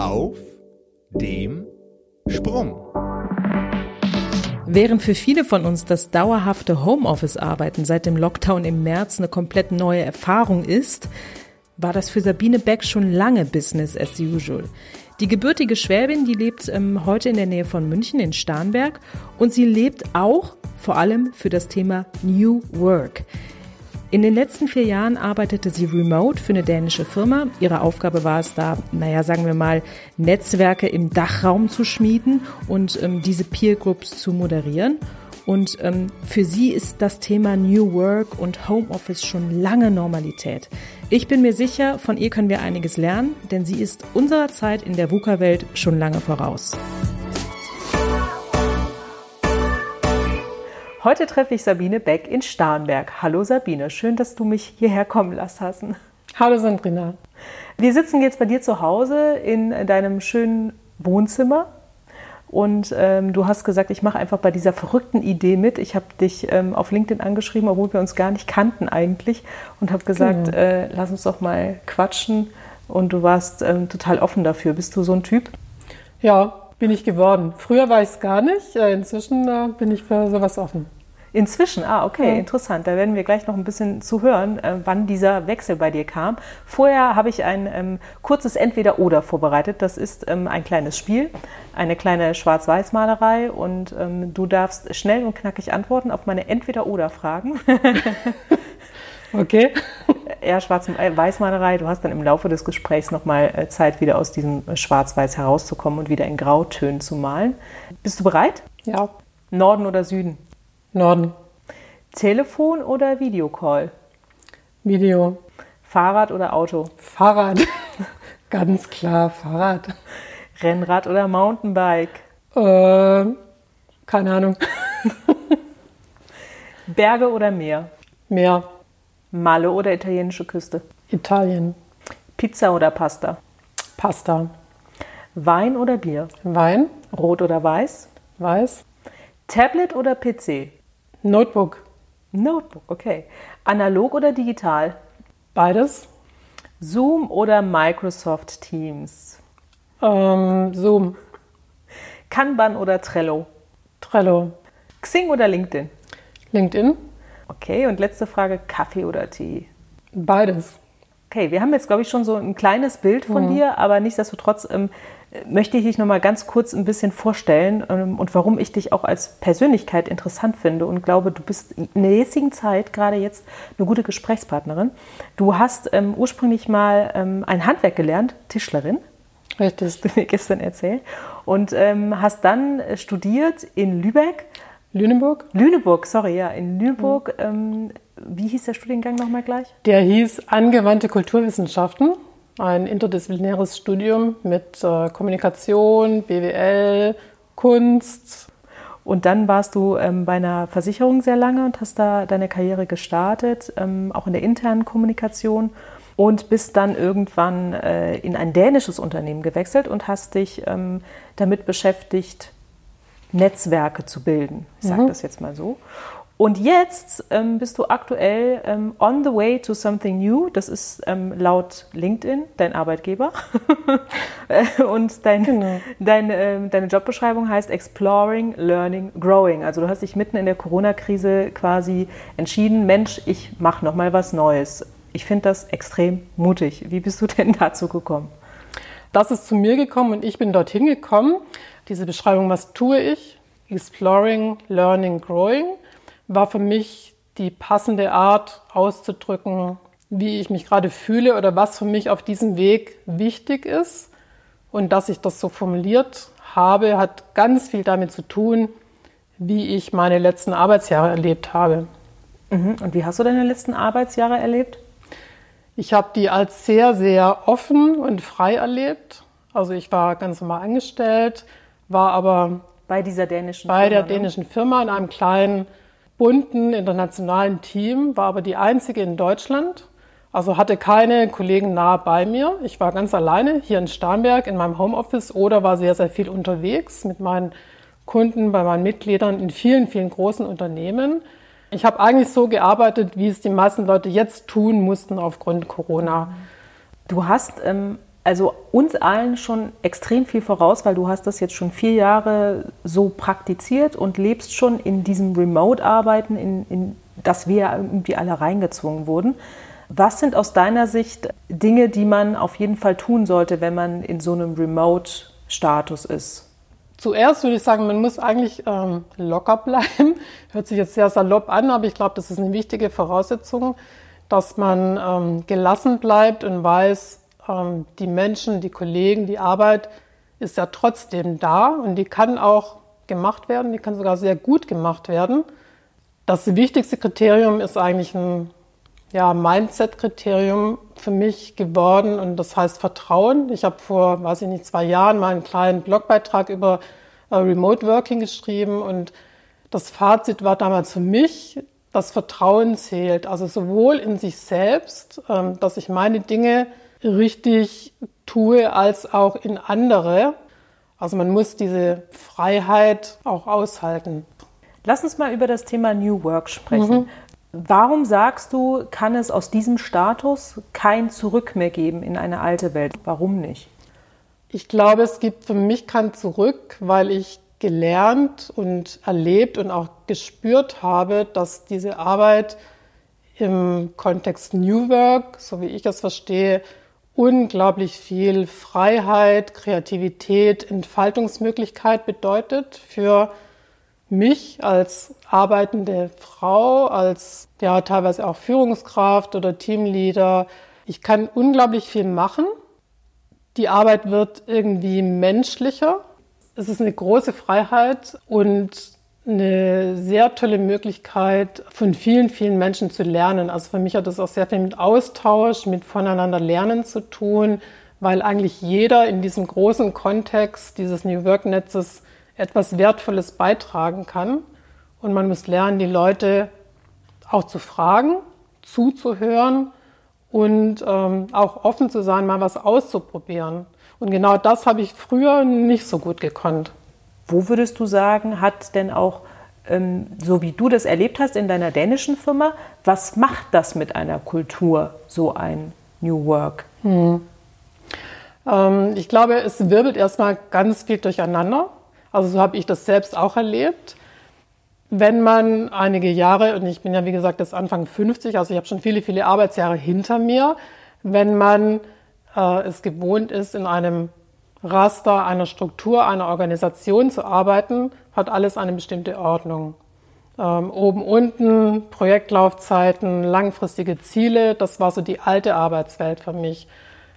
Auf dem Sprung. Während für viele von uns das dauerhafte Homeoffice-Arbeiten seit dem Lockdown im März eine komplett neue Erfahrung ist, war das für Sabine Beck schon lange Business as usual. Die gebürtige Schwäbin, die lebt ähm, heute in der Nähe von München in Starnberg und sie lebt auch vor allem für das Thema New Work. In den letzten vier Jahren arbeitete sie remote für eine dänische Firma. Ihre Aufgabe war es da, naja, sagen wir mal, Netzwerke im Dachraum zu schmieden und ähm, diese Peer Groups zu moderieren. Und ähm, für sie ist das Thema New Work und Homeoffice schon lange Normalität. Ich bin mir sicher, von ihr können wir einiges lernen, denn sie ist unserer Zeit in der VUCA-Welt schon lange voraus. Heute treffe ich Sabine Beck in Starnberg. Hallo Sabine, schön, dass du mich hierher kommen lassen hast. Hallo Sandrina. Wir sitzen jetzt bei dir zu Hause in deinem schönen Wohnzimmer. Und ähm, du hast gesagt, ich mache einfach bei dieser verrückten Idee mit. Ich habe dich ähm, auf LinkedIn angeschrieben, obwohl wir uns gar nicht kannten eigentlich. Und habe gesagt, genau. äh, lass uns doch mal quatschen. Und du warst ähm, total offen dafür. Bist du so ein Typ? Ja, bin ich geworden. Früher war ich es gar nicht. Äh, inzwischen äh, bin ich für sowas offen. Inzwischen, ah, okay, ja. interessant. Da werden wir gleich noch ein bisschen zu hören, äh, wann dieser Wechsel bei dir kam. Vorher habe ich ein ähm, kurzes Entweder-Oder vorbereitet. Das ist ähm, ein kleines Spiel, eine kleine Schwarz-Weiß-Malerei und ähm, du darfst schnell und knackig antworten auf meine Entweder-Oder-Fragen. okay. Ja, Schwarz-Weiß-Malerei. Du hast dann im Laufe des Gesprächs nochmal äh, Zeit, wieder aus diesem Schwarz-Weiß herauszukommen und wieder in Grautönen zu malen. Bist du bereit? Ja. Norden oder Süden? Norden. Telefon oder Videocall? Video. Fahrrad oder Auto? Fahrrad. Ganz klar, Fahrrad. Rennrad oder Mountainbike? Äh, keine Ahnung. Berge oder Meer? Meer. Malle oder italienische Küste? Italien. Pizza oder Pasta? Pasta. Wein oder Bier? Wein. Rot oder weiß? Weiß. Tablet oder PC? Notebook. Notebook, okay. Analog oder digital? Beides. Zoom oder Microsoft Teams? Ähm, Zoom. Kanban oder Trello? Trello. Xing oder LinkedIn? LinkedIn. Okay, und letzte Frage, Kaffee oder Tee? Beides. Okay, wir haben jetzt, glaube ich, schon so ein kleines Bild von mhm. dir, aber nichtsdestotrotz ähm, möchte ich dich noch mal ganz kurz ein bisschen vorstellen ähm, und warum ich dich auch als Persönlichkeit interessant finde und glaube, du bist in der jetzigen Zeit gerade jetzt eine gute Gesprächspartnerin. Du hast ähm, ursprünglich mal ähm, ein Handwerk gelernt, Tischlerin. Richtig. Hast du mir gestern erzählt. Und ähm, hast dann studiert in Lübeck. Lüneburg? Lüneburg, sorry, ja, in Lüneburg. Mhm. wie hieß der Studiengang nochmal gleich? Der hieß Angewandte Kulturwissenschaften ein interdisziplinäres Studium mit äh, Kommunikation, BWL, Kunst. Und dann warst du ähm, bei einer Versicherung sehr lange und hast da deine Karriere gestartet, ähm, auch in der internen Kommunikation und bist dann irgendwann äh, in ein dänisches Unternehmen gewechselt und hast dich ähm, damit beschäftigt, Netzwerke zu bilden. Ich sage mhm. das jetzt mal so. Und jetzt ähm, bist du aktuell ähm, on the way to something new. Das ist ähm, laut LinkedIn dein Arbeitgeber. und dein, genau. dein, ähm, deine Jobbeschreibung heißt Exploring, Learning, Growing. Also du hast dich mitten in der Corona-Krise quasi entschieden, Mensch, ich mache nochmal was Neues. Ich finde das extrem mutig. Wie bist du denn dazu gekommen? Das ist zu mir gekommen und ich bin dorthin gekommen. Diese Beschreibung, was tue ich? Exploring, Learning, Growing war für mich die passende Art auszudrücken, wie ich mich gerade fühle oder was für mich auf diesem Weg wichtig ist. Und dass ich das so formuliert habe, hat ganz viel damit zu tun, wie ich meine letzten Arbeitsjahre erlebt habe. Mhm. Und wie hast du deine letzten Arbeitsjahre erlebt? Ich habe die als sehr, sehr offen und frei erlebt. Also ich war ganz normal angestellt, war aber bei dieser dänischen bei Firma, der ne? dänischen Firma in einem kleinen bunten internationalen Team, war aber die einzige in Deutschland. Also hatte keine Kollegen nahe bei mir. Ich war ganz alleine hier in Starnberg in meinem Homeoffice oder war sehr, sehr viel unterwegs mit meinen Kunden, bei meinen Mitgliedern in vielen, vielen großen Unternehmen. Ich habe eigentlich so gearbeitet, wie es die meisten Leute jetzt tun mussten aufgrund Corona. Du hast ähm, also uns allen schon extrem viel voraus, weil du hast das jetzt schon vier Jahre so praktiziert und lebst schon in diesem Remote-Arbeiten, in, in das wir irgendwie alle reingezwungen wurden. Was sind aus deiner Sicht Dinge, die man auf jeden Fall tun sollte, wenn man in so einem Remote-Status ist? Zuerst würde ich sagen, man muss eigentlich ähm, locker bleiben. Hört sich jetzt sehr salopp an, aber ich glaube, das ist eine wichtige Voraussetzung, dass man ähm, gelassen bleibt und weiß, ähm, die Menschen, die Kollegen, die Arbeit ist ja trotzdem da und die kann auch gemacht werden, die kann sogar sehr gut gemacht werden. Das wichtigste Kriterium ist eigentlich ein ja, Mindset-Kriterium für mich geworden und das heißt Vertrauen. Ich habe vor, weiß ich nicht, zwei Jahren mal einen kleinen Blogbeitrag über äh, Remote Working geschrieben und das Fazit war damals für mich, dass Vertrauen zählt. Also sowohl in sich selbst, ähm, dass ich meine Dinge richtig tue, als auch in andere. Also man muss diese Freiheit auch aushalten. Lass uns mal über das Thema New Work sprechen. Mhm. Warum sagst du, kann es aus diesem Status kein Zurück mehr geben in eine alte Welt? Warum nicht? Ich glaube, es gibt für mich kein Zurück, weil ich gelernt und erlebt und auch gespürt habe, dass diese Arbeit im Kontext New Work, so wie ich es verstehe, unglaublich viel Freiheit, Kreativität, Entfaltungsmöglichkeit bedeutet für mich als arbeitende Frau, als ja teilweise auch Führungskraft oder Teamleader. Ich kann unglaublich viel machen. Die Arbeit wird irgendwie menschlicher. Es ist eine große Freiheit und eine sehr tolle Möglichkeit, von vielen, vielen Menschen zu lernen. Also für mich hat das auch sehr viel mit Austausch, mit voneinander lernen zu tun, weil eigentlich jeder in diesem großen Kontext dieses New Work-Netzes etwas Wertvolles beitragen kann. Und man muss lernen, die Leute auch zu fragen, zuzuhören und ähm, auch offen zu sein, mal was auszuprobieren. Und genau das habe ich früher nicht so gut gekonnt. Wo würdest du sagen, hat denn auch, ähm, so wie du das erlebt hast in deiner dänischen Firma, was macht das mit einer Kultur, so ein New Work? Hm. Ähm, ich glaube, es wirbelt erstmal ganz viel durcheinander. Also so habe ich das selbst auch erlebt. Wenn man einige Jahre, und ich bin ja wie gesagt jetzt Anfang 50, also ich habe schon viele, viele Arbeitsjahre hinter mir, wenn man äh, es gewohnt ist, in einem Raster einer Struktur, einer Organisation zu arbeiten, hat alles eine bestimmte Ordnung. Ähm, oben, unten, Projektlaufzeiten, langfristige Ziele, das war so die alte Arbeitswelt für mich.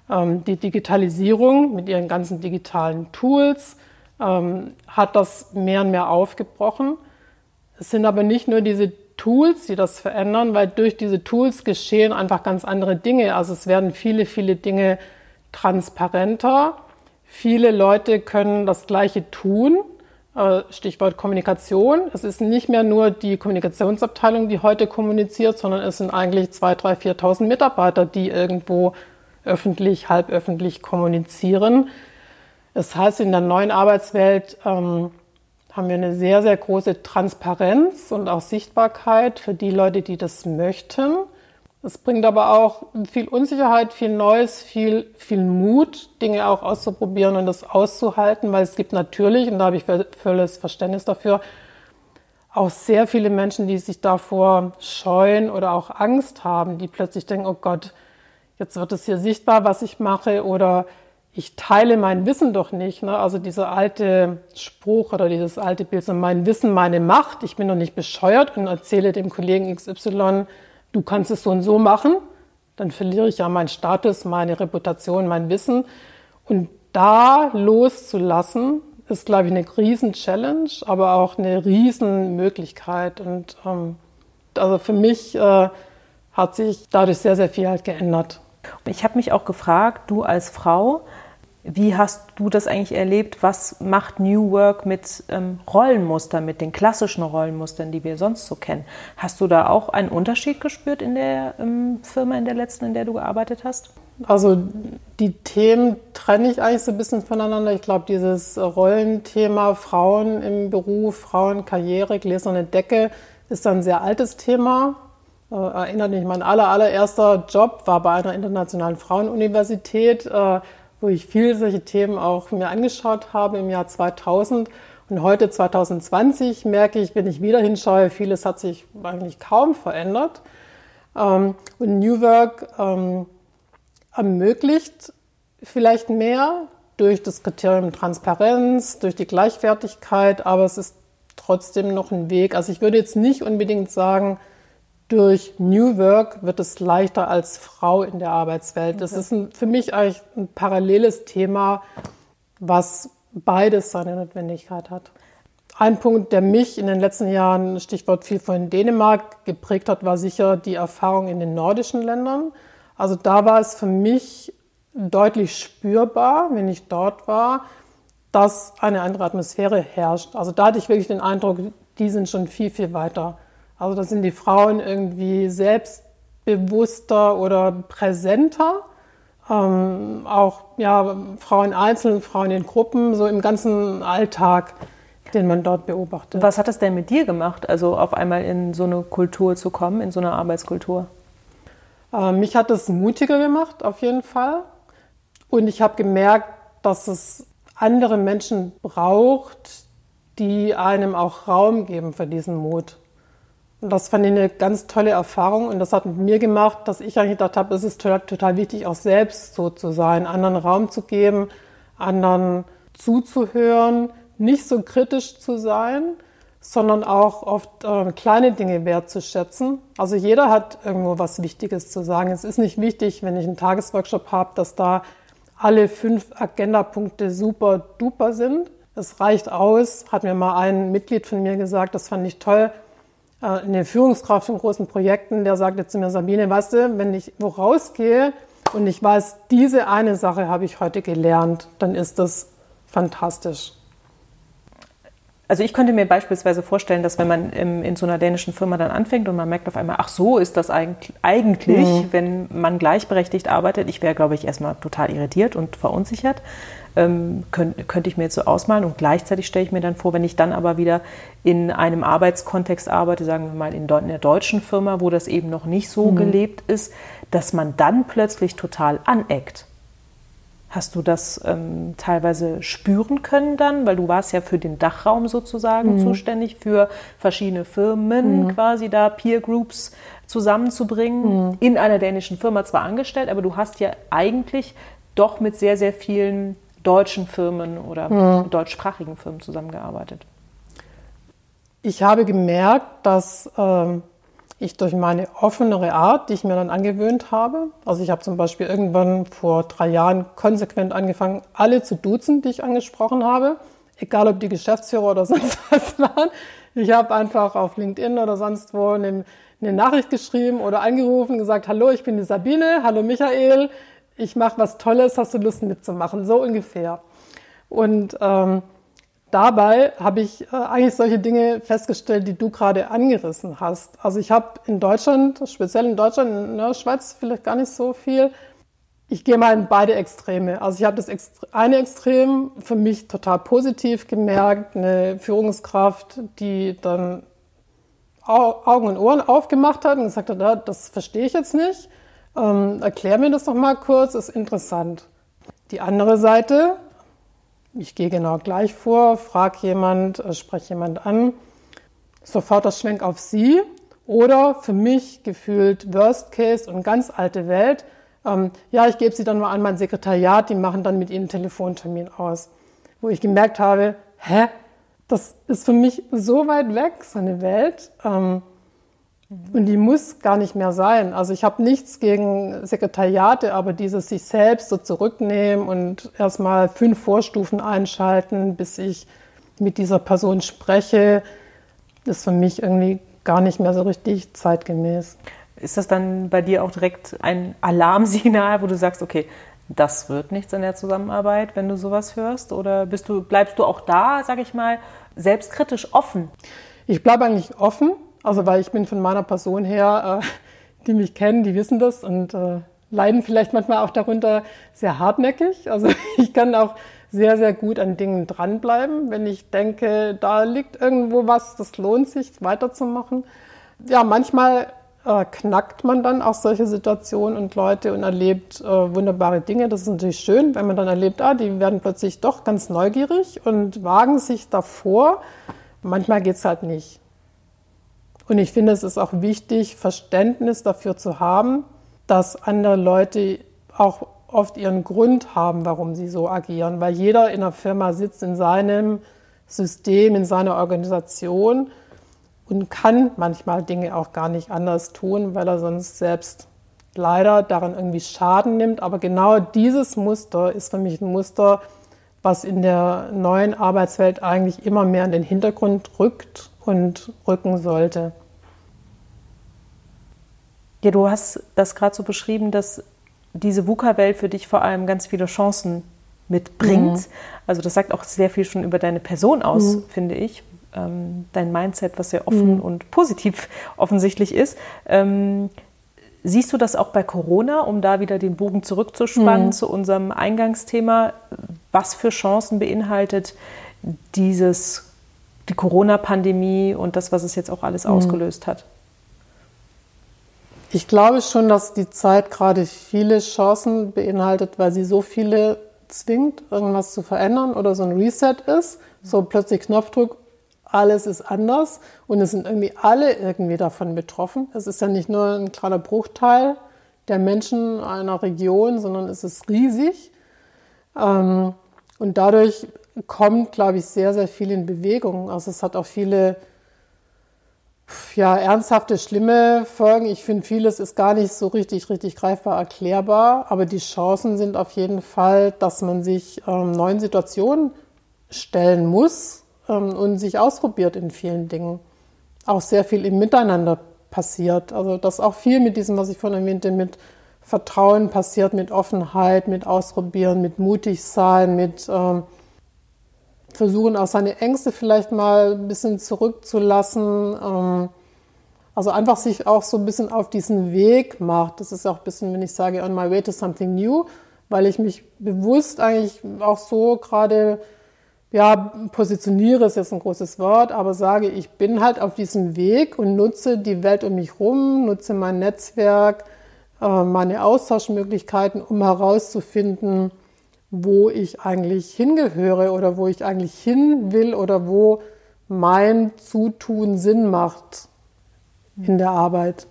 Ähm, die Digitalisierung mit ihren ganzen digitalen Tools ähm, hat das mehr und mehr aufgebrochen. Es sind aber nicht nur diese Tools, die das verändern, weil durch diese Tools geschehen einfach ganz andere Dinge. Also es werden viele, viele Dinge transparenter Viele Leute können das Gleiche tun. Äh, Stichwort Kommunikation. Es ist nicht mehr nur die Kommunikationsabteilung, die heute kommuniziert, sondern es sind eigentlich 2.000, 3.000, 4.000 Mitarbeiter, die irgendwo öffentlich, halböffentlich kommunizieren. Das heißt, in der neuen Arbeitswelt ähm, haben wir eine sehr, sehr große Transparenz und auch Sichtbarkeit für die Leute, die das möchten. Es bringt aber auch viel Unsicherheit, viel Neues, viel, viel Mut, Dinge auch auszuprobieren und das auszuhalten, weil es gibt natürlich, und da habe ich völliges Verständnis dafür, auch sehr viele Menschen, die sich davor scheuen oder auch Angst haben, die plötzlich denken, oh Gott, jetzt wird es hier sichtbar, was ich mache oder ich teile mein Wissen doch nicht. Ne? Also dieser alte Spruch oder dieses alte Bild, so mein Wissen, meine Macht, ich bin doch nicht bescheuert und erzähle dem Kollegen XY, du kannst es so und so machen, dann verliere ich ja meinen Status, meine Reputation, mein Wissen. Und da loszulassen, ist, glaube ich, eine Riesen-Challenge, aber auch eine Riesenmöglichkeit. Und ähm, also für mich äh, hat sich dadurch sehr, sehr viel halt geändert. Ich habe mich auch gefragt, du als Frau, wie hast du das eigentlich erlebt? Was macht New Work mit ähm, Rollenmustern, mit den klassischen Rollenmustern, die wir sonst so kennen? Hast du da auch einen Unterschied gespürt in der ähm, Firma, in der letzten, in der du gearbeitet hast? Also die Themen trenne ich eigentlich so ein bisschen voneinander. Ich glaube, dieses Rollenthema Frauen im Beruf, Frauenkarriere, gläserne Decke ist ein sehr altes Thema. Äh, erinnert mich, mein aller, allererster Job war bei einer internationalen Frauenuniversität. Äh, wo ich viele solche Themen auch mir angeschaut habe im Jahr 2000. Und heute 2020 merke ich, wenn ich wieder hinschaue, vieles hat sich eigentlich kaum verändert. Ähm, und New Work ähm, ermöglicht vielleicht mehr durch das Kriterium Transparenz, durch die Gleichwertigkeit, aber es ist trotzdem noch ein Weg. Also ich würde jetzt nicht unbedingt sagen, durch New Work wird es leichter als Frau in der Arbeitswelt. Das ist ein, für mich eigentlich ein paralleles Thema, was beides seine Notwendigkeit hat. Ein Punkt, der mich in den letzten Jahren, Stichwort viel von Dänemark, geprägt hat, war sicher die Erfahrung in den nordischen Ländern. Also da war es für mich deutlich spürbar, wenn ich dort war, dass eine andere Atmosphäre herrscht. Also da hatte ich wirklich den Eindruck, die sind schon viel, viel weiter. Also da sind die Frauen irgendwie selbstbewusster oder präsenter. Ähm, auch ja, Frauen einzeln, Frauen in Gruppen, so im ganzen Alltag, den man dort beobachtet. Was hat das denn mit dir gemacht, also auf einmal in so eine Kultur zu kommen, in so eine Arbeitskultur? Äh, mich hat es mutiger gemacht, auf jeden Fall. Und ich habe gemerkt, dass es andere Menschen braucht, die einem auch Raum geben für diesen Mut. Das fand ich eine ganz tolle Erfahrung und das hat mit mir gemacht, dass ich eigentlich gedacht habe, es ist total, total wichtig, auch selbst so zu sein, anderen Raum zu geben, anderen zuzuhören, nicht so kritisch zu sein, sondern auch oft äh, kleine Dinge wertzuschätzen. Also jeder hat irgendwo was Wichtiges zu sagen. Es ist nicht wichtig, wenn ich einen Tagesworkshop habe, dass da alle fünf Agendapunkte super duper sind. Es reicht aus, hat mir mal ein Mitglied von mir gesagt, das fand ich toll, eine Führungskraft in großen Projekten, der sagte zu mir, Sabine, weißt du, wenn ich wo rausgehe und ich weiß, diese eine Sache habe ich heute gelernt, dann ist das fantastisch. Also ich könnte mir beispielsweise vorstellen, dass wenn man in, in so einer dänischen Firma dann anfängt und man merkt auf einmal, ach so ist das eigentlich, eigentlich mhm. wenn man gleichberechtigt arbeitet, ich wäre, glaube ich, erstmal total irritiert und verunsichert ähm, könnte könnt ich mir jetzt so ausmalen. Und gleichzeitig stelle ich mir dann vor, wenn ich dann aber wieder in einem Arbeitskontext arbeite, sagen wir mal in, in der deutschen Firma, wo das eben noch nicht so mhm. gelebt ist, dass man dann plötzlich total aneckt. Hast du das ähm, teilweise spüren können dann? Weil du warst ja für den Dachraum sozusagen mhm. zuständig, für verschiedene Firmen mhm. quasi da Peer Groups zusammenzubringen, mhm. in einer dänischen Firma zwar angestellt, aber du hast ja eigentlich doch mit sehr, sehr vielen deutschen Firmen oder mhm. deutschsprachigen Firmen zusammengearbeitet? Ich habe gemerkt, dass ähm, ich durch meine offenere Art, die ich mir dann angewöhnt habe, also ich habe zum Beispiel irgendwann vor drei Jahren konsequent angefangen, alle zu duzen, die ich angesprochen habe, egal ob die Geschäftsführer oder sonst was waren. Ich habe einfach auf LinkedIn oder sonst wo eine, eine Nachricht geschrieben oder angerufen, gesagt, hallo, ich bin die Sabine, hallo Michael, ich mache was Tolles, hast du Lust mitzumachen? So ungefähr. Und ähm, dabei habe ich äh, eigentlich solche Dinge festgestellt, die du gerade angerissen hast. Also ich habe in Deutschland, speziell in Deutschland, in der Schweiz vielleicht gar nicht so viel. Ich gehe mal in beide Extreme. Also ich habe das eine Extrem für mich total positiv gemerkt, eine Führungskraft, die dann Augen und Ohren aufgemacht hat und gesagt hat, das verstehe ich jetzt nicht. Ähm, erklär mir das doch mal kurz, ist interessant. Die andere Seite, ich gehe genau gleich vor, frage jemand, äh, spreche jemand an, sofort das Schwenk auf Sie oder für mich gefühlt Worst Case und ganz alte Welt. Ähm, ja, ich gebe Sie dann mal an mein Sekretariat, die machen dann mit Ihnen einen Telefontermin aus. Wo ich gemerkt habe, hä, das ist für mich so weit weg, so eine Welt. Ähm, und die muss gar nicht mehr sein. Also ich habe nichts gegen Sekretariate, aber dieses sich selbst so zurücknehmen und erstmal fünf Vorstufen einschalten, bis ich mit dieser Person spreche, ist für mich irgendwie gar nicht mehr so richtig zeitgemäß. Ist das dann bei dir auch direkt ein Alarmsignal, wo du sagst, okay, das wird nichts in der Zusammenarbeit, wenn du sowas hörst? Oder bist du, bleibst du auch da, sage ich mal, selbstkritisch offen? Ich bleibe eigentlich offen. Also weil ich bin von meiner Person her, äh, die mich kennen, die wissen das und äh, leiden vielleicht manchmal auch darunter sehr hartnäckig. Also ich kann auch sehr, sehr gut an Dingen dranbleiben, wenn ich denke, da liegt irgendwo was, das lohnt sich weiterzumachen. Ja, manchmal äh, knackt man dann auch solche Situationen und Leute und erlebt äh, wunderbare Dinge. Das ist natürlich schön, wenn man dann erlebt, ah, die werden plötzlich doch ganz neugierig und wagen sich davor. Manchmal geht es halt nicht. Und ich finde, es ist auch wichtig, Verständnis dafür zu haben, dass andere Leute auch oft ihren Grund haben, warum sie so agieren. Weil jeder in der Firma sitzt in seinem System, in seiner Organisation und kann manchmal Dinge auch gar nicht anders tun, weil er sonst selbst leider daran irgendwie Schaden nimmt. Aber genau dieses Muster ist für mich ein Muster, was in der neuen Arbeitswelt eigentlich immer mehr in den Hintergrund rückt und rücken sollte. Ja, du hast das gerade so beschrieben, dass diese VUCA-Welt für dich vor allem ganz viele Chancen mitbringt. Mhm. Also das sagt auch sehr viel schon über deine Person aus, mhm. finde ich, ähm, dein Mindset, was sehr offen mhm. und positiv offensichtlich ist. Ähm, siehst du das auch bei Corona, um da wieder den Bogen zurückzuspannen mhm. zu unserem Eingangsthema? Was für Chancen beinhaltet dieses, die Corona-Pandemie und das, was es jetzt auch alles mhm. ausgelöst hat? Ich glaube schon, dass die Zeit gerade viele Chancen beinhaltet, weil sie so viele zwingt, irgendwas zu verändern oder so ein Reset ist. So plötzlich Knopfdruck, alles ist anders und es sind irgendwie alle irgendwie davon betroffen. Es ist ja nicht nur ein kleiner Bruchteil der Menschen einer Region, sondern es ist riesig. Ähm, und dadurch kommt, glaube ich, sehr, sehr viel in Bewegung. Also es hat auch viele ja, ernsthafte, schlimme Folgen. Ich finde, vieles ist gar nicht so richtig, richtig greifbar erklärbar. Aber die Chancen sind auf jeden Fall, dass man sich ähm, neuen Situationen stellen muss ähm, und sich ausprobiert in vielen Dingen. Auch sehr viel im Miteinander passiert. Also dass auch viel mit diesem, was ich vorhin erwähnte, mit Vertrauen passiert, mit Offenheit, mit Ausprobieren, mit mutig sein, mit ähm, versuchen auch seine Ängste vielleicht mal ein bisschen zurückzulassen. Ähm, also einfach sich auch so ein bisschen auf diesen Weg macht. Das ist auch ein bisschen, wenn ich sage, on my way to something new, weil ich mich bewusst eigentlich auch so gerade ja, positioniere ist jetzt ein großes Wort, aber sage, ich bin halt auf diesem Weg und nutze die Welt um mich herum, nutze mein Netzwerk, äh, meine Austauschmöglichkeiten, um herauszufinden, wo ich eigentlich hingehöre oder wo ich eigentlich hin will oder wo mein Zutun Sinn macht in der Arbeit.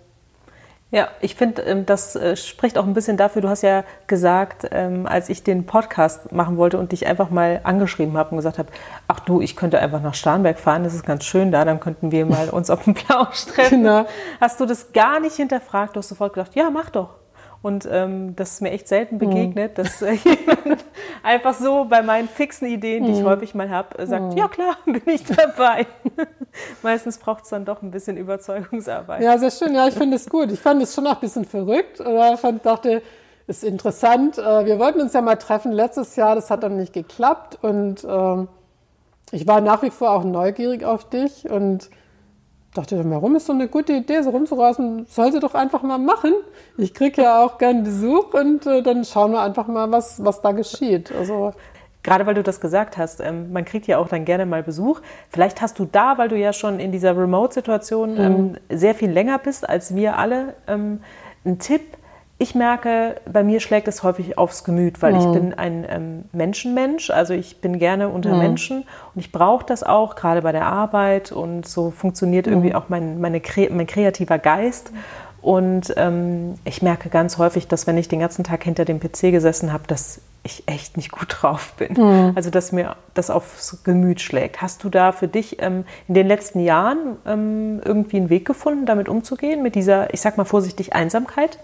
Ja, ich finde, ähm, das äh, spricht auch ein bisschen dafür. Du hast ja gesagt, ähm, als ich den Podcast machen wollte und dich einfach mal angeschrieben habe und gesagt habe, ach du, ich könnte einfach nach Starnberg fahren, das ist ganz schön da, dann könnten wir mal uns auf dem Plausch treffen. Genau. Hast du das gar nicht hinterfragt? Du hast sofort gedacht, ja, mach doch. Und ähm, das ist mir echt selten begegnet, mhm. dass äh, jemand einfach so bei meinen fixen Ideen, die ich mhm. häufig mal habe, äh, sagt, mhm. ja klar, bin ich dabei. Meistens braucht es dann doch ein bisschen Überzeugungsarbeit. Ja, sehr schön. Ja, ich finde es gut. Ich fand es schon auch ein bisschen verrückt. Oder fand, dachte, ist interessant. Äh, wir wollten uns ja mal treffen letztes Jahr, das hat dann nicht geklappt. Und ähm, ich war nach wie vor auch neugierig auf dich und dachte dann, warum ist so eine gute Idee, so rumzurasen? Soll sie doch einfach mal machen. Ich kriege ja auch gern Besuch und äh, dann schauen wir einfach mal, was, was da geschieht. Also Gerade weil du das gesagt hast, ähm, man kriegt ja auch dann gerne mal Besuch. Vielleicht hast du da, weil du ja schon in dieser Remote-Situation ähm, mhm. sehr viel länger bist als wir alle, ähm, einen Tipp, ich merke, bei mir schlägt es häufig aufs Gemüt, weil mhm. ich bin ein ähm, Menschenmensch, also ich bin gerne unter mhm. Menschen und ich brauche das auch, gerade bei der Arbeit und so funktioniert mhm. irgendwie auch mein, meine, mein kreativer Geist. Und ähm, ich merke ganz häufig, dass wenn ich den ganzen Tag hinter dem PC gesessen habe, dass ich echt nicht gut drauf bin. Mhm. Also dass mir das aufs Gemüt schlägt. Hast du da für dich ähm, in den letzten Jahren ähm, irgendwie einen Weg gefunden, damit umzugehen, mit dieser, ich sag mal vorsichtig, Einsamkeit?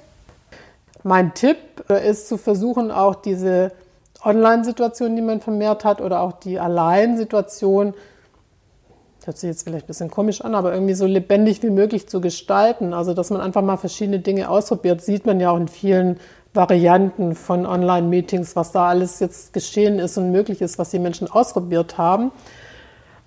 Mein Tipp äh, ist zu versuchen, auch diese Online-Situation, die man vermehrt hat, oder auch die Allein-Situation, hört sich jetzt vielleicht ein bisschen komisch an, aber irgendwie so lebendig wie möglich zu gestalten. Also, dass man einfach mal verschiedene Dinge ausprobiert, sieht man ja auch in vielen Varianten von Online-Meetings, was da alles jetzt geschehen ist und möglich ist, was die Menschen ausprobiert haben.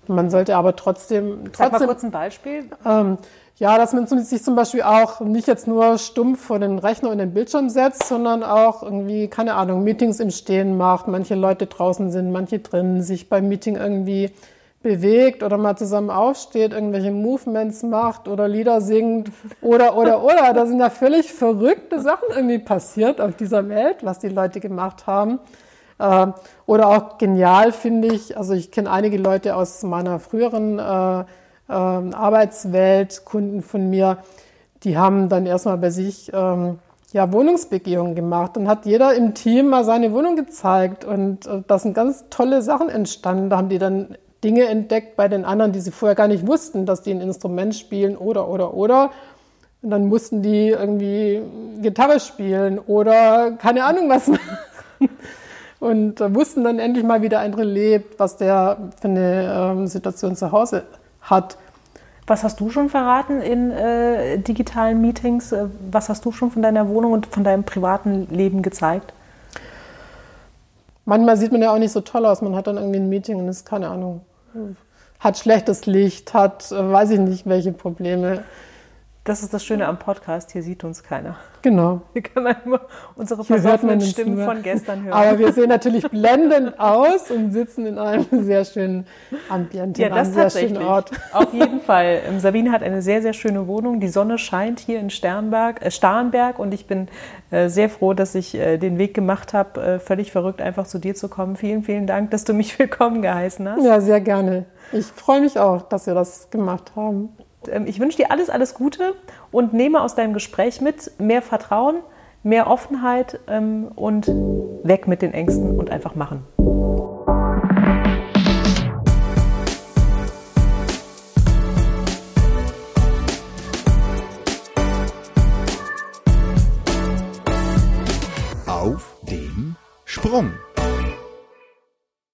Man sollte aber trotzdem. trotzdem Sag mal kurz ein Beispiel. Ähm, ja, dass man sich zum Beispiel auch nicht jetzt nur stumpf vor den Rechner und den Bildschirm setzt, sondern auch irgendwie, keine Ahnung, Meetings im Stehen macht. Manche Leute draußen sind, manche drin, sich beim Meeting irgendwie bewegt oder mal zusammen aufsteht, irgendwelche Movements macht oder Lieder singt oder, oder, oder. Da sind ja völlig verrückte Sachen irgendwie passiert auf dieser Welt, was die Leute gemacht haben. Äh, oder auch genial finde ich, also ich kenne einige Leute aus meiner früheren äh, äh, Arbeitswelt, Kunden von mir, die haben dann erstmal bei sich ähm, ja, Wohnungsbegehungen gemacht und hat jeder im Team mal seine Wohnung gezeigt und äh, da sind ganz tolle Sachen entstanden. Da haben die dann Dinge entdeckt bei den anderen, die sie vorher gar nicht wussten, dass die ein Instrument spielen oder, oder, oder. Und dann mussten die irgendwie Gitarre spielen oder keine Ahnung was machen. Und äh, wussten dann endlich mal, wie der andere lebt, was der für eine ähm, Situation zu Hause hat. Was hast du schon verraten in äh, digitalen Meetings? Äh, was hast du schon von deiner Wohnung und von deinem privaten Leben gezeigt? Manchmal sieht man ja auch nicht so toll aus. Man hat dann irgendwie ein Meeting und ist keine Ahnung hat schlechtes Licht, hat äh, weiß ich nicht welche Probleme. Das ist das Schöne am Podcast, hier sieht uns keiner. Genau. Hier kann man nur unsere versoffenen Stimmen von gestern hören. Aber wir sehen natürlich blendend aus und sitzen in einem sehr schönen Ambiente, ja, das einem sehr schönen Ort. Auf jeden Fall. Ähm, Sabine hat eine sehr, sehr schöne Wohnung. Die Sonne scheint hier in Sternberg, äh, Starnberg und ich bin äh, sehr froh, dass ich äh, den Weg gemacht habe, äh, völlig verrückt einfach zu dir zu kommen. Vielen, vielen Dank, dass du mich willkommen geheißen hast. Ja, sehr gerne. Ich freue mich auch, dass wir das gemacht haben. Ähm, ich wünsche dir alles, alles Gute und nehme aus deinem Gespräch mit mehr Vertrauen, mehr Offenheit ähm, und weg mit den Ängsten und einfach machen. Auf dem Sprung.